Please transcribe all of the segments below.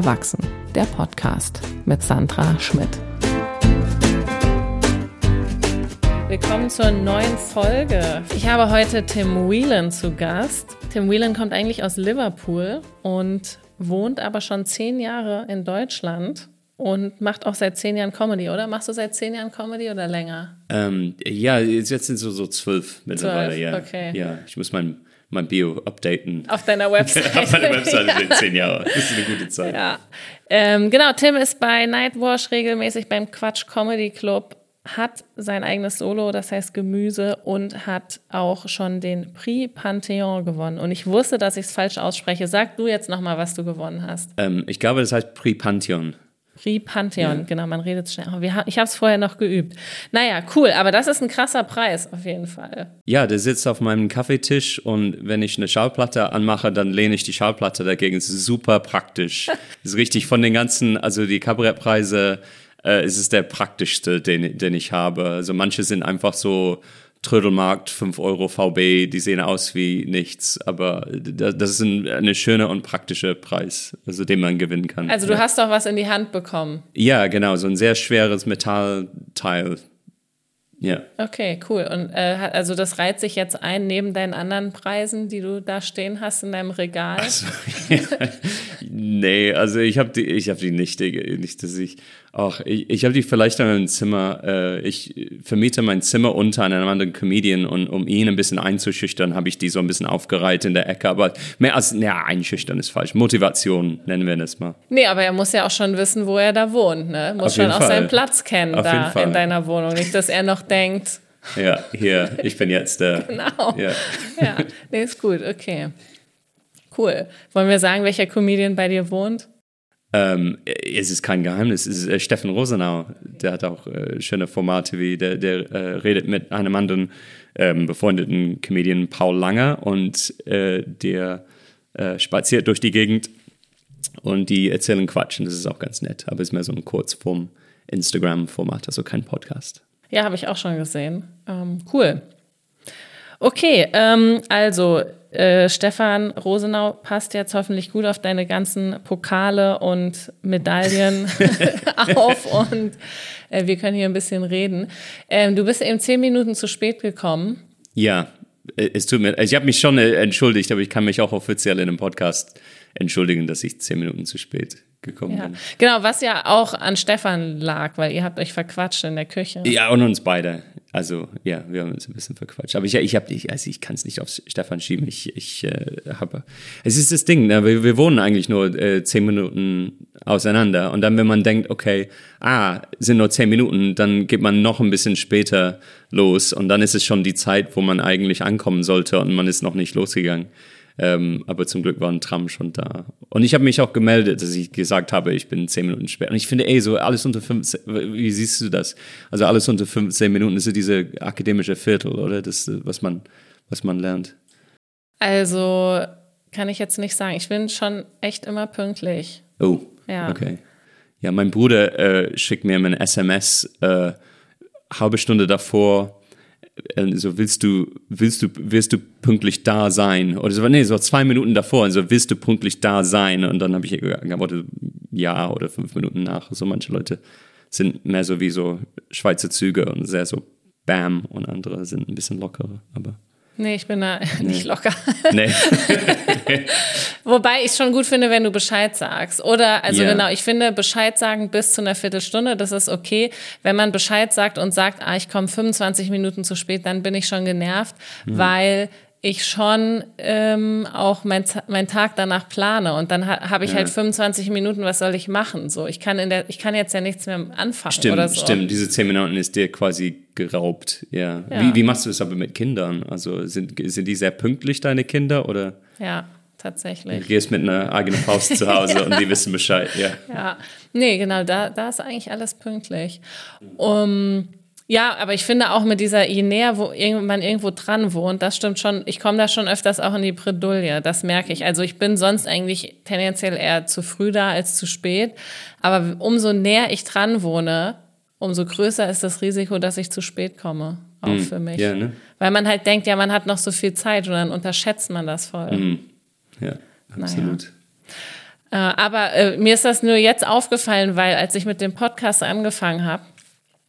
Erwachsen, der Podcast mit Sandra Schmidt. Willkommen zur neuen Folge. Ich habe heute Tim Whelan zu Gast. Tim Whelan kommt eigentlich aus Liverpool und wohnt aber schon zehn Jahre in Deutschland und macht auch seit zehn Jahren Comedy, oder? Machst du seit zehn Jahren Comedy oder länger? Ähm, ja, jetzt sind es so, so zwölf mittlerweile, zwölf, ja. Okay. Ja, ich muss mein, mein Bio updaten. Auf deiner Website. Auf meiner Website ja. sind zehn Jahre. Das ist eine gute Zeit. Ja. Ähm, genau, Tim ist bei Nightwash regelmäßig beim Quatsch Comedy Club, hat sein eigenes Solo, das heißt Gemüse, und hat auch schon den Prix Pantheon gewonnen. Und ich wusste, dass ich es falsch ausspreche. Sag du jetzt nochmal, was du gewonnen hast. Ähm, ich glaube, das heißt Prix Pantheon. Pantheon, ja. genau, man redet schnell. ich habe es vorher noch geübt. Naja, cool, aber das ist ein krasser Preis auf jeden Fall. Ja, der sitzt auf meinem Kaffeetisch und wenn ich eine Schallplatte anmache, dann lehne ich die Schallplatte dagegen. Es ist super praktisch. Es ist richtig von den ganzen, also die Kabarettpreise, äh, es ist der praktischste, den, den ich habe. Also manche sind einfach so Trödelmarkt, 5 Euro VB, die sehen aus wie nichts, aber das ist ein, eine schöne und praktische Preis, also den man gewinnen kann. Also du ja. hast doch was in die Hand bekommen. Ja, genau, so ein sehr schweres Metallteil. Ja. Okay, cool. Und äh, also das reiht sich jetzt ein neben deinen anderen Preisen, die du da stehen hast in deinem Regal? Also, ja. nee, also ich habe die, ich habe die nicht, nicht, dass ich Ach, ich, ich habe die vielleicht in einem Zimmer, äh, ich vermiete mein Zimmer unter einem anderen Comedian und um ihn ein bisschen einzuschüchtern, habe ich die so ein bisschen aufgereiht in der Ecke. Aber mehr als, ja, einschüchtern ist falsch. Motivation nennen wir das mal. Nee, aber er muss ja auch schon wissen, wo er da wohnt, ne? Muss schon auch seinen Platz kennen Auf da in deiner Wohnung. Nicht, dass er noch denkt. Ja, hier, ich bin jetzt der. genau. Ja. ja, nee, ist gut, okay. Cool. Wollen wir sagen, welcher Comedian bei dir wohnt? Ähm, es ist kein Geheimnis, es ist äh, Steffen Rosenau. Der hat auch äh, schöne Formate wie, der, der äh, redet mit einem anderen ähm, befreundeten Comedian Paul Langer und äh, der äh, spaziert durch die Gegend und die erzählen Quatsch und das ist auch ganz nett. Aber es ist mehr so ein Kurzform Instagram-Format, also kein Podcast. Ja, habe ich auch schon gesehen. Ähm, cool. Okay, ähm, also äh, Stefan Rosenau passt jetzt hoffentlich gut auf deine ganzen Pokale und Medaillen auf und äh, wir können hier ein bisschen reden. Ähm, du bist eben zehn Minuten zu spät gekommen. Ja, äh, es tut mir, ich habe mich schon äh, entschuldigt, aber ich kann mich auch offiziell in einem Podcast entschuldigen, dass ich zehn Minuten zu spät gekommen ja. bin. Genau, was ja auch an Stefan lag, weil ihr habt euch verquatscht in der Küche. Ja, und uns beide. Also, ja, wir haben uns ein bisschen verquatscht. Aber ich, ich habe ich, also ich kann es nicht auf Stefan schieben. Ich, ich äh, habe. Es ist das Ding, ne? wir, wir wohnen eigentlich nur äh, zehn Minuten auseinander. Und dann, wenn man denkt, okay, ah, sind nur zehn Minuten, dann geht man noch ein bisschen später los. Und dann ist es schon die Zeit, wo man eigentlich ankommen sollte und man ist noch nicht losgegangen. Ähm, aber zum Glück war ein Tram schon da. Und ich habe mich auch gemeldet, dass ich gesagt habe, ich bin zehn Minuten spät. Und ich finde, ey, so alles unter 15, wie siehst du das? Also alles unter 15 Minuten ist ja diese akademische Viertel, oder? Das, was man, was man lernt. Also kann ich jetzt nicht sagen. Ich bin schon echt immer pünktlich. Oh, ja. okay. Ja, mein Bruder äh, schickt mir ein SMS äh, halbe Stunde davor, also willst du, willst du, wirst du pünktlich da sein? Oder so, nee, so zwei Minuten davor, also willst du pünktlich da sein? Und dann habe ich geantwortet, ja, oder fünf Minuten nach. So manche Leute sind mehr so wie so Schweizer Züge und sehr so Bam und andere sind ein bisschen lockerer, aber. Nee, ich bin da nicht locker. Nee. Wobei ich es schon gut finde, wenn du Bescheid sagst. Oder, also yeah. genau, ich finde Bescheid sagen bis zu einer Viertelstunde, das ist okay. Wenn man Bescheid sagt und sagt, ah, ich komme 25 Minuten zu spät, dann bin ich schon genervt, mhm. weil ich schon ähm, auch mein, mein Tag danach plane und dann ha, habe ich ja. halt 25 Minuten, was soll ich machen? So, ich kann in der, ich kann jetzt ja nichts mehr anfangen stimmt, oder so. Stimmt, diese 10 Minuten ist dir quasi geraubt, ja. ja. Wie, wie machst du das aber mit Kindern? Also sind, sind die sehr pünktlich, deine Kinder, oder? Ja, tatsächlich. Du gehst mit einer eigenen Faust zu Hause ja. und die wissen Bescheid, ja. Ja, nee, genau, da, da ist eigentlich alles pünktlich. Um, ja, aber ich finde auch mit dieser, je näher wo man irgendwo dran wohnt, das stimmt schon, ich komme da schon öfters auch in die Bredouille, das merke ich. Also ich bin sonst eigentlich tendenziell eher zu früh da als zu spät, aber umso näher ich dran wohne, umso größer ist das Risiko, dass ich zu spät komme, auch mm, für mich. Ja, ne? Weil man halt denkt, ja, man hat noch so viel Zeit und dann unterschätzt man das voll. Mm, ja, absolut. Naja. Äh, aber äh, mir ist das nur jetzt aufgefallen, weil als ich mit dem Podcast angefangen habe,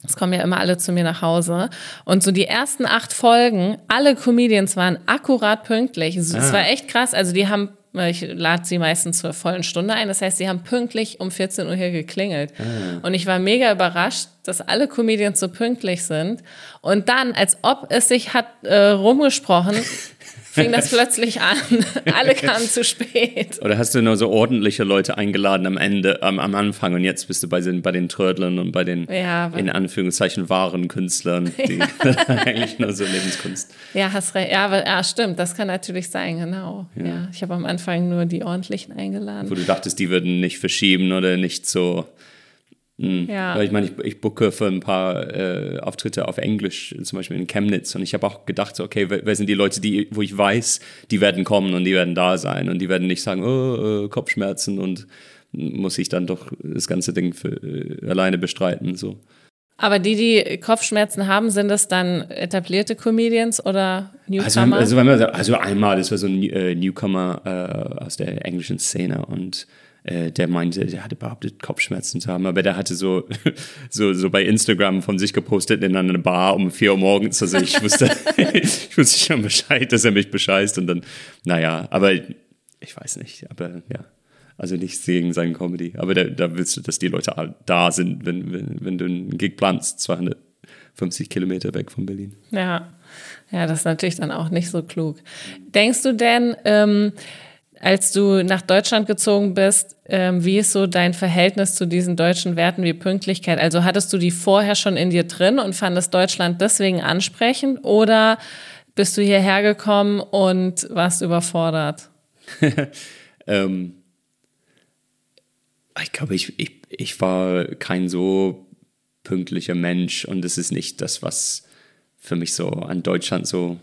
es kommen ja immer alle zu mir nach Hause. Und so die ersten acht Folgen, alle Comedians waren akkurat pünktlich. Es ah. war echt krass. Also die haben, ich lade sie meistens zur vollen Stunde ein. Das heißt, sie haben pünktlich um 14 Uhr hier geklingelt. Ah. Und ich war mega überrascht, dass alle Comedians so pünktlich sind. Und dann, als ob es sich hat äh, rumgesprochen, fing das plötzlich an. Alle kamen zu spät. Oder hast du nur so ordentliche Leute eingeladen am Ende, am, am Anfang und jetzt bist du bei den, bei den Trödlern und bei den, ja, in Anführungszeichen, wahren Künstlern, die ja. eigentlich nur so Lebenskunst. Ja, hast recht. Ja, aber, ja, stimmt. Das kann natürlich sein, genau. Ja. ja ich habe am Anfang nur die ordentlichen eingeladen. Wo du dachtest, die würden nicht verschieben oder nicht so Mhm. Ja. Weil ich meine, ich, ich booke für ein paar äh, Auftritte auf Englisch, zum Beispiel in Chemnitz. Und ich habe auch gedacht, so, okay, wer, wer, sind die Leute, die, wo ich weiß, die werden kommen und die werden da sein und die werden nicht sagen, oh, äh, Kopfschmerzen und muss ich dann doch das ganze Ding für, äh, alleine bestreiten. So. Aber die, die Kopfschmerzen haben, sind das dann etablierte Comedians oder Newcomer? Also, also, also einmal, das war so ein äh, Newcomer äh, aus der englischen Szene und äh, der meinte, der hatte behauptet, Kopfschmerzen zu haben, aber der hatte so, so, so bei Instagram von sich gepostet in einer Bar um vier Uhr morgens. Also ich wusste, ich wusste schon Bescheid, dass er mich bescheißt und dann, naja, aber ich weiß nicht, aber ja. Also nichts gegen seinen Comedy. Aber da, da willst du, dass die Leute da sind, wenn, wenn, wenn du einen Gig planst, 250 Kilometer weg von Berlin. Ja, ja, das ist natürlich dann auch nicht so klug. Denkst du denn, ähm, als du nach Deutschland gezogen bist, ähm, wie ist so dein Verhältnis zu diesen deutschen Werten wie Pünktlichkeit? Also hattest du die vorher schon in dir drin und fandest Deutschland deswegen ansprechend oder bist du hierher gekommen und warst überfordert? ähm, ich glaube, ich, ich, ich war kein so pünktlicher Mensch und es ist nicht das, was für mich so an Deutschland so,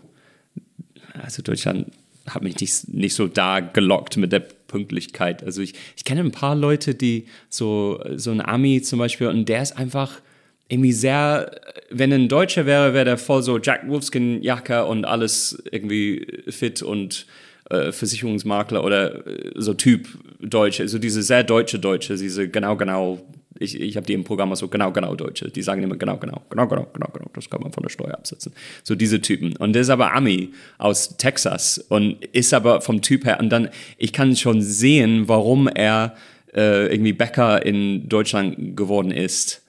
also Deutschland hat mich nicht, nicht so da gelockt mit der Pünktlichkeit. Also ich, ich kenne ein paar Leute, die so, so ein Ami zum Beispiel, und der ist einfach irgendwie sehr, wenn ein Deutscher wäre, wäre der voll so Jack Wolfskin-Jacke und alles irgendwie fit und äh, Versicherungsmakler oder äh, so Typ Deutsche, also diese sehr deutsche Deutsche, diese genau, genau ich, ich habe die im Programm so genau, genau Deutsche. Die sagen immer genau, genau, genau, genau, genau, genau. Das kann man von der Steuer absetzen. So diese Typen. Und der ist aber Ami aus Texas und ist aber vom Typ her. Und dann, ich kann schon sehen, warum er äh, irgendwie Bäcker in Deutschland geworden ist.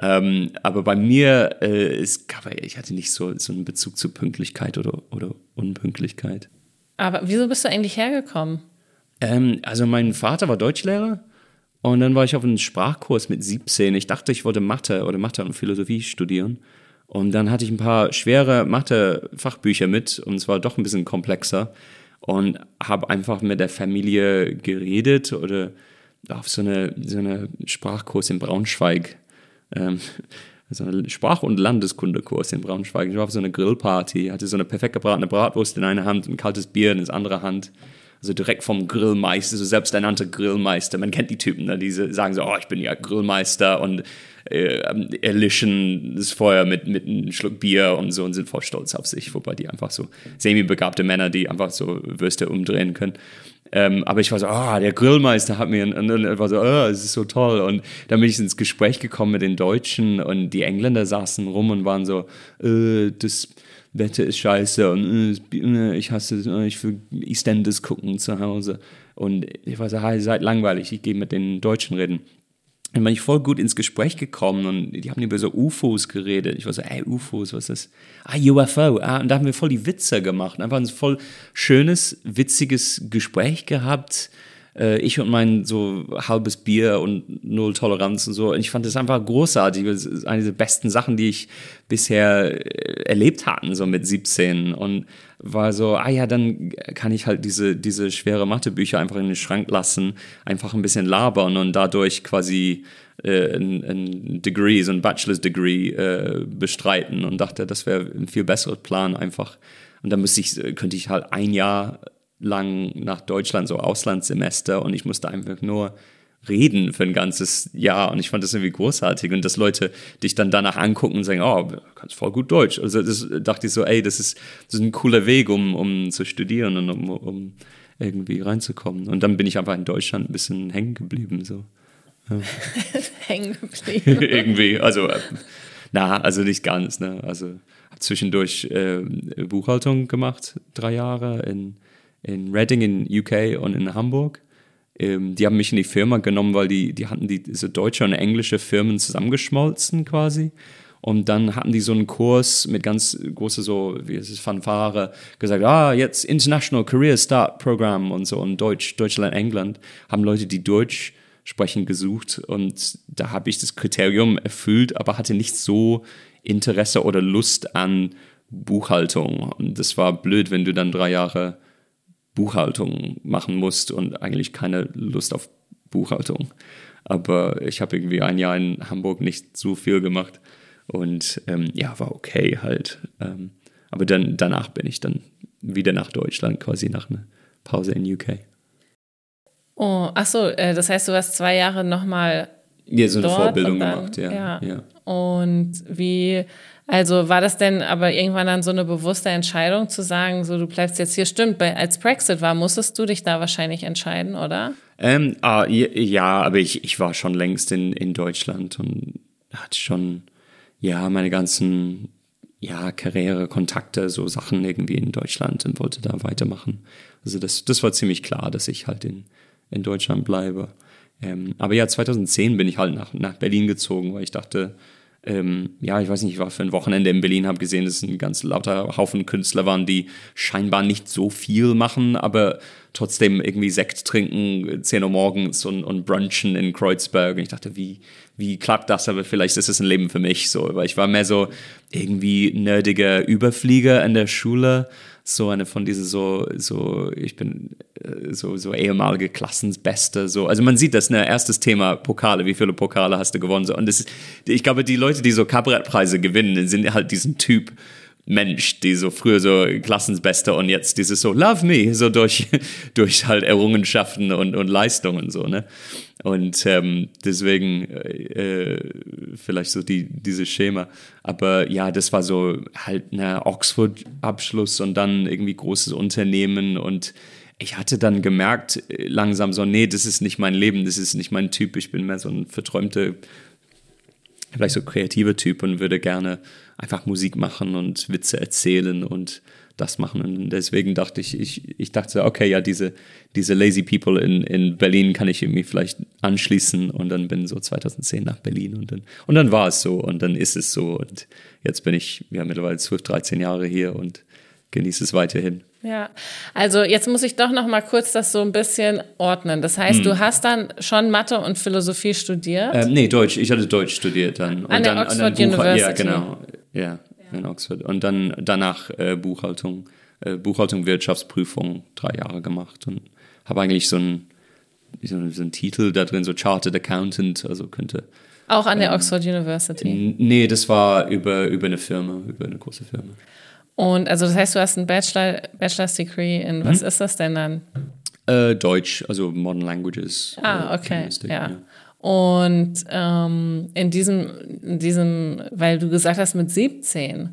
Ähm, aber bei mir äh, ist, ich hatte nicht so, so einen Bezug zu Pünktlichkeit oder, oder Unpünktlichkeit. Aber wieso bist du eigentlich hergekommen? Ähm, also mein Vater war Deutschlehrer und dann war ich auf einem Sprachkurs mit 17. Ich dachte, ich wollte Mathe oder Mathe und Philosophie studieren. Und dann hatte ich ein paar schwere Mathe-Fachbücher mit und es war doch ein bisschen komplexer. Und habe einfach mit der Familie geredet oder auf so eine, so eine Sprachkurs in Braunschweig. Ähm, so einen Sprach- und Landeskundekurs in Braunschweig. Ich war auf so einer Grillparty, hatte so eine perfekt gebratene Bratwurst in einer Hand, ein kaltes Bier in der andere Hand also direkt vom Grillmeister, so selbsternannter Grillmeister. Man kennt die Typen, ne? die sagen so, oh, ich bin ja Grillmeister und äh, erlischen das Feuer mit, mit einem Schluck Bier und so und sind voll stolz auf sich, wobei die einfach so semi-begabte Männer, die einfach so Würste umdrehen können. Ähm, aber ich war so, ah, oh, der Grillmeister hat mir, und dann war so, oh, es ist so toll. Und dann bin ich ins Gespräch gekommen mit den Deutschen und die Engländer saßen rum und waren so, äh, das Wetter ist scheiße und äh, ich hasse äh, ich will EastEnders gucken zu Hause. Und ich war so, hey, seid langweilig, ich gehe mit den Deutschen reden. Dann bin ich voll gut ins Gespräch gekommen und die haben über so UFOs geredet. Ich war so, ey, UFOs, was ist das? Ah, UFO. Ah, und da haben wir voll die Witze gemacht. Einfach ein voll schönes, witziges Gespräch gehabt äh, ich und mein so halbes Bier und null Toleranz und so. Und ich fand das einfach großartig. Das ist eine der besten Sachen, die ich bisher äh, erlebt hatten, so mit 17. Und war so, ah ja, dann kann ich halt diese, diese schwere Mathebücher einfach in den Schrank lassen, einfach ein bisschen labern und dadurch quasi äh, ein, ein Degree, so ein Bachelor's Degree äh, bestreiten und dachte, das wäre ein viel besserer Plan einfach. Und dann müsste ich, könnte ich halt ein Jahr lang nach Deutschland, so Auslandssemester und ich musste einfach nur reden für ein ganzes Jahr und ich fand das irgendwie großartig und dass Leute dich dann danach angucken und sagen, oh, du kannst voll gut Deutsch. Also das dachte ich so, ey, das ist, das ist ein cooler Weg, um, um zu studieren und um, um irgendwie reinzukommen. Und dann bin ich einfach in Deutschland ein bisschen hängen geblieben. So. Ja. hängen geblieben. irgendwie, also, äh, na, also nicht ganz. Ne? Also habe zwischendurch äh, Buchhaltung gemacht, drei Jahre in, in Reading in UK und in Hamburg. Ähm, die haben mich in die Firma genommen, weil die, die hatten diese deutsche und englische Firmen zusammengeschmolzen quasi. Und dann hatten die so einen Kurs mit ganz große so, wie es ist, Fanfare, gesagt, ah, jetzt International Career Start Program und so und Deutsch, Deutschland, England, haben Leute, die Deutsch sprechen, gesucht. Und da habe ich das Kriterium erfüllt, aber hatte nicht so Interesse oder Lust an Buchhaltung. Und das war blöd, wenn du dann drei Jahre Buchhaltung machen musst und eigentlich keine Lust auf Buchhaltung. Aber ich habe irgendwie ein Jahr in Hamburg nicht so viel gemacht. Und ähm, ja, war okay halt. Ähm, aber dann danach bin ich dann wieder nach Deutschland, quasi nach einer Pause in UK. Oh, ach so, äh, das heißt, du hast zwei Jahre nochmal ja, so eine dort Vorbildung dann, gemacht, ja, ja. ja. Und wie, also war das denn aber irgendwann dann so eine bewusste Entscheidung zu sagen, so du bleibst jetzt hier? Stimmt, bei, als Brexit war, musstest du dich da wahrscheinlich entscheiden, oder? Ähm, ah, ja, aber ich, ich war schon längst in, in Deutschland und hatte schon ja, meine ganzen ja, Karriere, Kontakte, so Sachen irgendwie in Deutschland und wollte da weitermachen. Also das, das war ziemlich klar, dass ich halt in, in Deutschland bleibe. Ähm, aber ja, 2010 bin ich halt nach, nach Berlin gezogen, weil ich dachte, ähm, ja, ich weiß nicht, ich war für ein Wochenende in Berlin, habe gesehen, dass ein ganz lauter Haufen Künstler waren, die scheinbar nicht so viel machen, aber trotzdem irgendwie Sekt trinken, 10 Uhr morgens und, und brunchen in Kreuzberg. Und ich dachte, wie, wie klappt das? Aber vielleicht ist es ein Leben für mich so. Weil ich war mehr so irgendwie nerdiger Überflieger in der Schule so eine von diesen so, so, ich bin äh, so, so ehemalige Klassensbeste, so. Also man sieht das, ne, erstes Thema Pokale, wie viele Pokale hast du gewonnen, so. Und das ist, ich glaube, die Leute, die so Kabarettpreise gewinnen, sind halt diesen Typ, Mensch, die so früher so Klassensbeste und jetzt dieses so Love Me, so durch, durch halt Errungenschaften und, und Leistungen so, ne? Und ähm, deswegen äh, vielleicht so die, dieses Schema. Aber ja, das war so halt ne Oxford-Abschluss und dann irgendwie großes Unternehmen und ich hatte dann gemerkt, äh, langsam so, nee, das ist nicht mein Leben, das ist nicht mein Typ, ich bin mehr so ein verträumter, vielleicht so kreativer Typ und würde gerne einfach Musik machen und Witze erzählen und das machen. Und deswegen dachte ich, ich, ich dachte, okay, ja, diese, diese Lazy People in, in Berlin kann ich irgendwie vielleicht anschließen und dann bin so 2010 nach Berlin und dann, und dann war es so und dann ist es so und jetzt bin ich ja mittlerweile 12, 13 Jahre hier und genieße es weiterhin. Ja, also jetzt muss ich doch noch mal kurz das so ein bisschen ordnen. Das heißt, hm. du hast dann schon Mathe und Philosophie studiert? Ähm, nee, Deutsch. Ich hatte Deutsch studiert dann. An der dann, Oxford University? Ja, genau. Ja, in Oxford. Und dann danach äh, Buchhaltung, äh, Buchhaltung, Wirtschaftsprüfung drei Jahre gemacht und habe eigentlich so einen so, so einen Titel da drin, so Chartered Accountant, also könnte. Auch an der ähm, Oxford University? Nee, das war über, über eine Firma, über eine große Firma. Und also das heißt, du hast ein Bachelor, Bachelor's Degree in, was hm? ist das denn dann? Äh, Deutsch, also Modern Languages. Ah, äh, okay, ja. ja. Und ähm, in, diesem, in diesem, weil du gesagt hast, mit 17.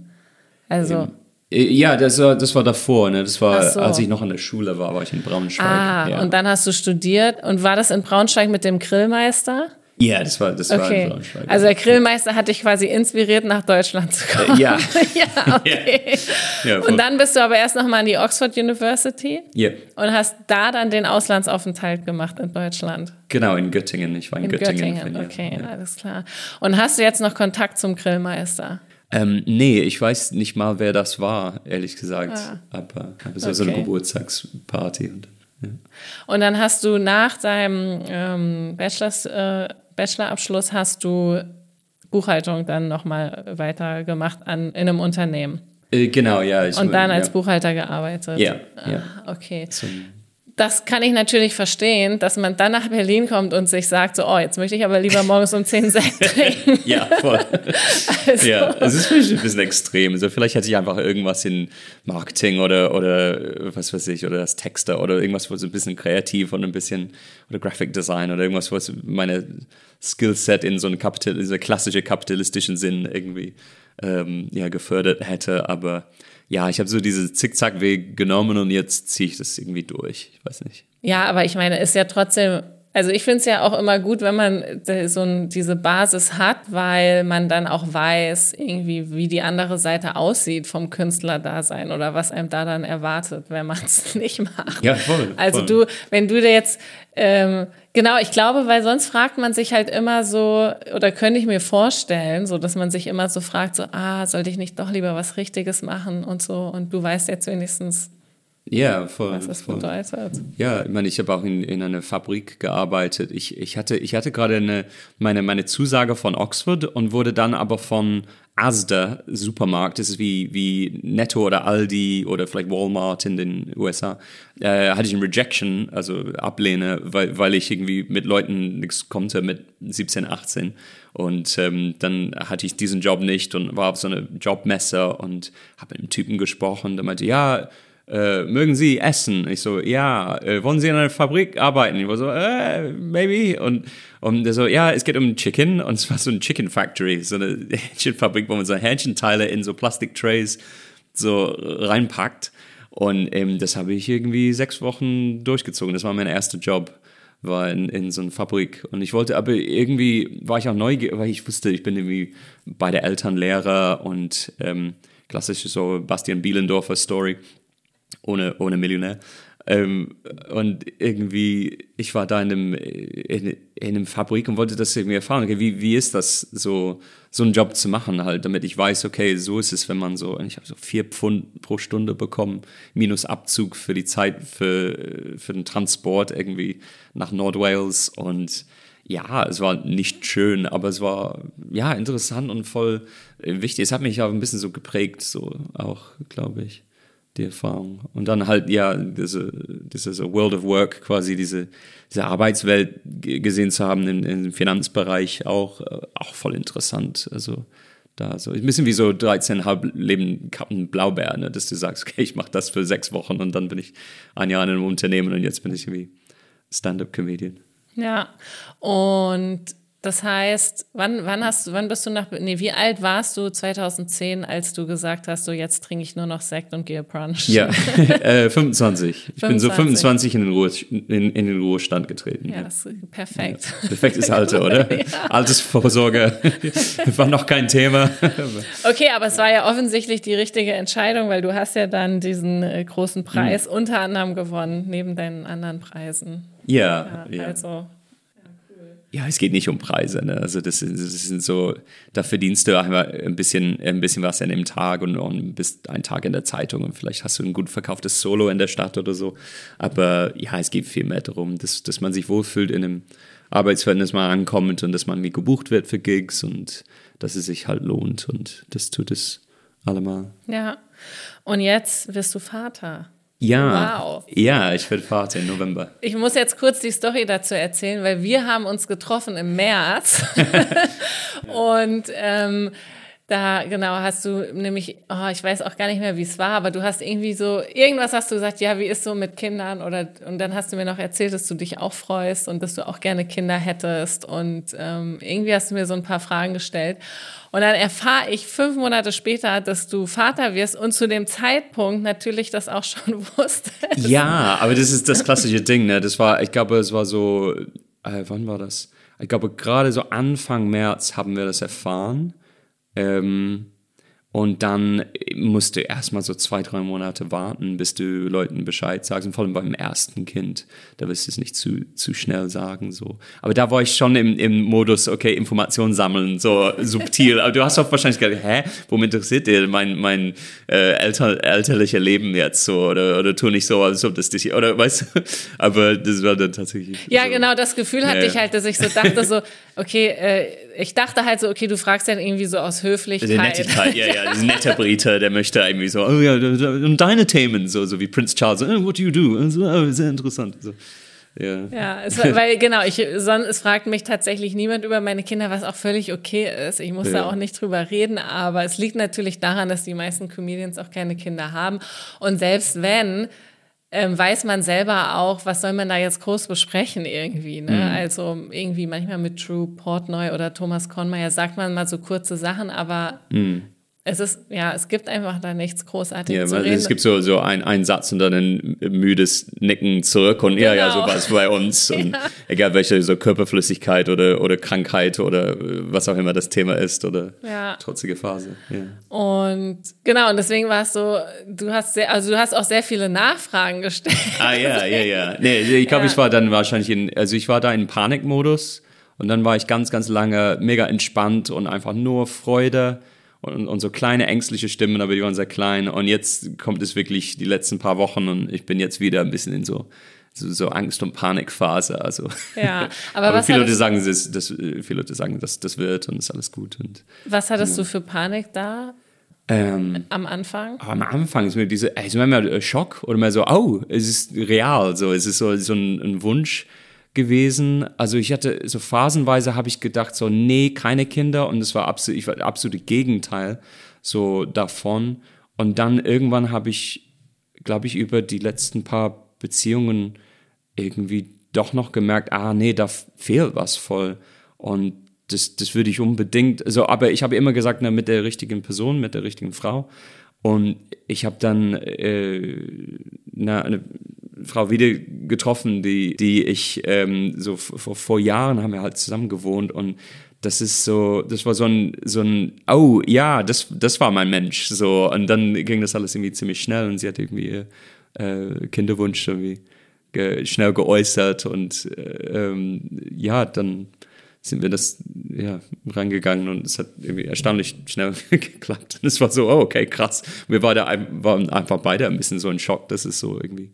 Also. Äh, ja, das war, das war davor, ne? Das war, so. als ich noch in der Schule war, war ich in Braunschweig. Ah, ja. und dann hast du studiert. Und war das in Braunschweig mit dem Grillmeister? Ja, das war, das okay. war in Braunschweig. Also der Grillmeister hat dich quasi inspiriert, nach Deutschland zu kommen. Ja. ja, okay. Ja, und dann bist du aber erst nochmal an die Oxford University. Ja. Und hast da dann den Auslandsaufenthalt gemacht in Deutschland. Genau, in Göttingen. Ich war in, in Göttingen. Göttingen. Okay, ja. alles klar. Und hast du jetzt noch Kontakt zum Grillmeister? Ähm, nee, ich weiß nicht mal, wer das war, ehrlich gesagt. Ah. Aber, aber so, okay. so eine Geburtstagsparty. Und, ja. und dann hast du nach deinem ähm, Bachelors, äh, Bachelorabschluss hast du Buchhaltung dann nochmal weitergemacht an, in einem Unternehmen. Äh, genau, ja. und dann als Buchhalter gearbeitet. Ja, ja. Ah, okay. Zum das kann ich natürlich verstehen, dass man dann nach Berlin kommt und sich sagt, so, oh, jetzt möchte ich aber lieber morgens um 10 Sekt trinken. ja, voll. also. Ja, es ist vielleicht ein bisschen extrem. Also vielleicht hätte ich einfach irgendwas in Marketing oder, oder was weiß ich, oder das Texter oder irgendwas, wo so ein bisschen kreativ und ein bisschen, oder Graphic Design oder irgendwas, wo meine Skillset in so einem Kapital, dieser klassische kapitalistischen Sinn irgendwie ähm, ja, gefördert hätte. Aber ja, ich habe so diese Zickzackweg genommen und jetzt ziehe ich das irgendwie durch. Ich weiß nicht. Ja, aber ich meine, ist ja trotzdem also ich finde es ja auch immer gut, wenn man so ein, diese Basis hat, weil man dann auch weiß, irgendwie, wie die andere Seite aussieht vom Künstlerdasein oder was einem da dann erwartet, wenn man es nicht macht. Ja, voll. Also voll. du, wenn du dir jetzt, ähm, genau, ich glaube, weil sonst fragt man sich halt immer so, oder könnte ich mir vorstellen, so dass man sich immer so fragt, so, ah, sollte ich nicht doch lieber was Richtiges machen und so, und du weißt jetzt wenigstens, ja, voll. Was das voll. bedeutet. Ja, ich meine, ich habe auch in, in einer Fabrik gearbeitet. Ich, ich hatte, ich hatte gerade eine, meine, meine Zusage von Oxford und wurde dann aber von Asda Supermarkt, das ist wie, wie Netto oder Aldi oder vielleicht Walmart in den USA, äh, hatte ich ein Rejection, also Ablehne, weil, weil ich irgendwie mit Leuten nichts konnte mit 17, 18. Und ähm, dann hatte ich diesen Job nicht und war auf so einer Jobmesse und habe mit einem Typen gesprochen, der meinte, ja, äh, mögen Sie essen? Ich so, ja, äh, wollen Sie in einer Fabrik arbeiten? Ich war so, äh, maybe. Und, und der so, ja, es geht um Chicken. Und es war so ein Chicken Factory, so eine Hähnchenfabrik, wo man so Hähnchenteile in so Plastiktrays so reinpackt. Und ähm, das habe ich irgendwie sechs Wochen durchgezogen. Das war mein erster Job war in, in so einer Fabrik. Und ich wollte, aber irgendwie war ich auch neugierig, weil ich wusste, ich bin irgendwie beide Eltern Lehrer und ähm, klassische so Bastian Bielendorfer Story ohne, ohne Millionär. Ähm, und irgendwie, ich war da in einem, in, in einem Fabrik und wollte das irgendwie erfahren. Okay, wie, wie ist das, so, so einen Job zu machen, halt, damit ich weiß, okay, so ist es, wenn man so, ich habe so vier Pfund pro Stunde bekommen, minus Abzug für die Zeit, für, für den Transport irgendwie nach Nordwales und ja, es war nicht schön, aber es war ja interessant und voll wichtig. Es hat mich auch ein bisschen so geprägt, so auch, glaube ich die Erfahrung. Und dann halt, ja, diese, diese so World of Work, quasi diese, diese Arbeitswelt gesehen zu haben im, im Finanzbereich, auch, äh, auch voll interessant. Also da so ein bisschen wie so 13,5 Leben Captain Blaubeer, ne? dass du sagst, okay, ich mache das für sechs Wochen und dann bin ich ein Jahr in einem Unternehmen und jetzt bin ich irgendwie Stand-up-Comedian. Ja, und das heißt, wann, wann hast du, wann bist du nach, nee, wie alt warst du 2010, als du gesagt hast, so jetzt trinke ich nur noch Sekt und gehe Brunch? Ja, äh, 25. Ich 25. bin so 25 in den, Ruhe, in, in den Ruhestand getreten. Ja, ja. das ist perfekt. Ja, perfektes Alter, oder? ja. Altersvorsorge war noch kein Thema. okay, aber es war ja offensichtlich die richtige Entscheidung, weil du hast ja dann diesen äh, großen Preis mhm. unter anderem gewonnen, neben deinen anderen Preisen. Ja, ja. Also ja, es geht nicht um Preise. Ne? Also das, das sind so, da verdienst du ein bisschen, ein bisschen was an dem Tag und, und bist einen Tag in der Zeitung und vielleicht hast du ein gut verkauftes Solo in der Stadt oder so. Aber ja, es geht viel mehr darum, dass, dass man sich wohlfühlt in einem Arbeitsverhältnis mal ankommt und dass man wie gebucht wird für Gigs und dass es sich halt lohnt und das tut es allemal. Ja. Und jetzt wirst du Vater. Ja, wow. ja, ich werde Vater im November. Ich muss jetzt kurz die Story dazu erzählen, weil wir haben uns getroffen im März und ähm, da, genau, hast du nämlich, oh, ich weiß auch gar nicht mehr, wie es war, aber du hast irgendwie so, irgendwas hast du gesagt, ja, wie ist so mit Kindern oder, und dann hast du mir noch erzählt, dass du dich auch freust und dass du auch gerne Kinder hättest und ähm, irgendwie hast du mir so ein paar Fragen gestellt. Und dann erfahre ich fünf Monate später, dass du Vater wirst und zu dem Zeitpunkt natürlich das auch schon wusstest. Ja, aber das ist das klassische Ding, ne? Das war, ich glaube, es war so, äh, wann war das? Ich glaube, gerade so Anfang März haben wir das erfahren. Ähm, und dann musst du erstmal so zwei, drei Monate warten, bis du Leuten Bescheid sagst. Und vor allem beim ersten Kind, da wirst du es nicht zu, zu schnell sagen. So. Aber da war ich schon im, im Modus, okay, Informationen sammeln, so subtil. Aber du hast auch wahrscheinlich gedacht, hä, womit interessiert dir mein, mein äh, Elter, elterlicher Leben jetzt so? Oder, oder tu nicht so, als ob das dich, oder weißt du? Aber das war dann tatsächlich. Ja, so. genau, das Gefühl hatte ja, ich halt, dass ich so dachte, so, okay, äh, ich dachte halt so, okay, du fragst ja irgendwie so aus Höflichkeit. Der Nettigkeit, ja, ja, ein netter Brite, der möchte irgendwie so, oh ja, und deine Themen, so, so wie Prince Charles, oh, what do you do? So, oh, sehr interessant. So. Ja, ja es, weil genau, ich, son, es fragt mich tatsächlich niemand über meine Kinder, was auch völlig okay ist. Ich muss ja. da auch nicht drüber reden, aber es liegt natürlich daran, dass die meisten Comedians auch keine Kinder haben. Und selbst wenn, ähm, weiß man selber auch, was soll man da jetzt groß besprechen irgendwie. Ne? Mhm. Also irgendwie manchmal mit Drew Portnoy oder Thomas Kornmeier sagt man mal so kurze Sachen, aber mhm. Es ist, ja, es gibt einfach da nichts Großartiges ja, zu reden. Es gibt so, so ein, einen Satz und dann ein müdes Nicken zurück und genau. ja, ja, so war es bei uns. ja. Und egal welche so Körperflüssigkeit oder, oder Krankheit oder was auch immer das Thema ist oder ja. trotzige Phase. Ja. Und genau, und deswegen war es so, du hast sehr, also du hast auch sehr viele Nachfragen gestellt. Ah ja, ja, ja. Nee, ich glaube, ich war dann wahrscheinlich in, also ich war da in Panikmodus und dann war ich ganz, ganz lange mega entspannt und einfach nur Freude und, und so kleine ängstliche Stimmen, aber die waren sehr klein. Und jetzt kommt es wirklich die letzten paar Wochen und ich bin jetzt wieder ein bisschen in so so, so Angst- und Panikphase. Also. Ja, aber, aber was viele Leute sagen, das, das, viele Leute sagen, das, das wird und ist alles gut. Und, was hattest ja. du für Panik da? Ähm, am Anfang? Am Anfang ist mir diese, ist mir mehr Schock oder mehr so, oh, es ist real, so, es ist so, so ein, ein Wunsch gewesen. Also ich hatte so phasenweise habe ich gedacht so nee keine Kinder. Und es war absolut ich war absolute Gegenteil so davon. Und dann irgendwann habe ich glaube ich über die letzten paar Beziehungen irgendwie doch noch gemerkt ah nee da fehlt was voll. Und das das würde ich unbedingt so aber ich habe immer gesagt na mit der richtigen Person mit der richtigen Frau. Und ich habe dann äh, na, eine Frau wieder getroffen, die, die ich ähm, so vor, vor Jahren haben wir halt zusammen gewohnt und das ist so, das war so ein, so ein, oh ja, das, das war mein Mensch. So, und dann ging das alles irgendwie ziemlich schnell und sie hat irgendwie äh, Kinderwunsch irgendwie ge schnell geäußert und äh, ähm, ja, dann sind wir das ja reingegangen und es hat irgendwie erstaunlich schnell geklappt. Und es war so, oh, okay, krass. Wir waren, da, waren einfach beide ein bisschen so in Schock, dass es so irgendwie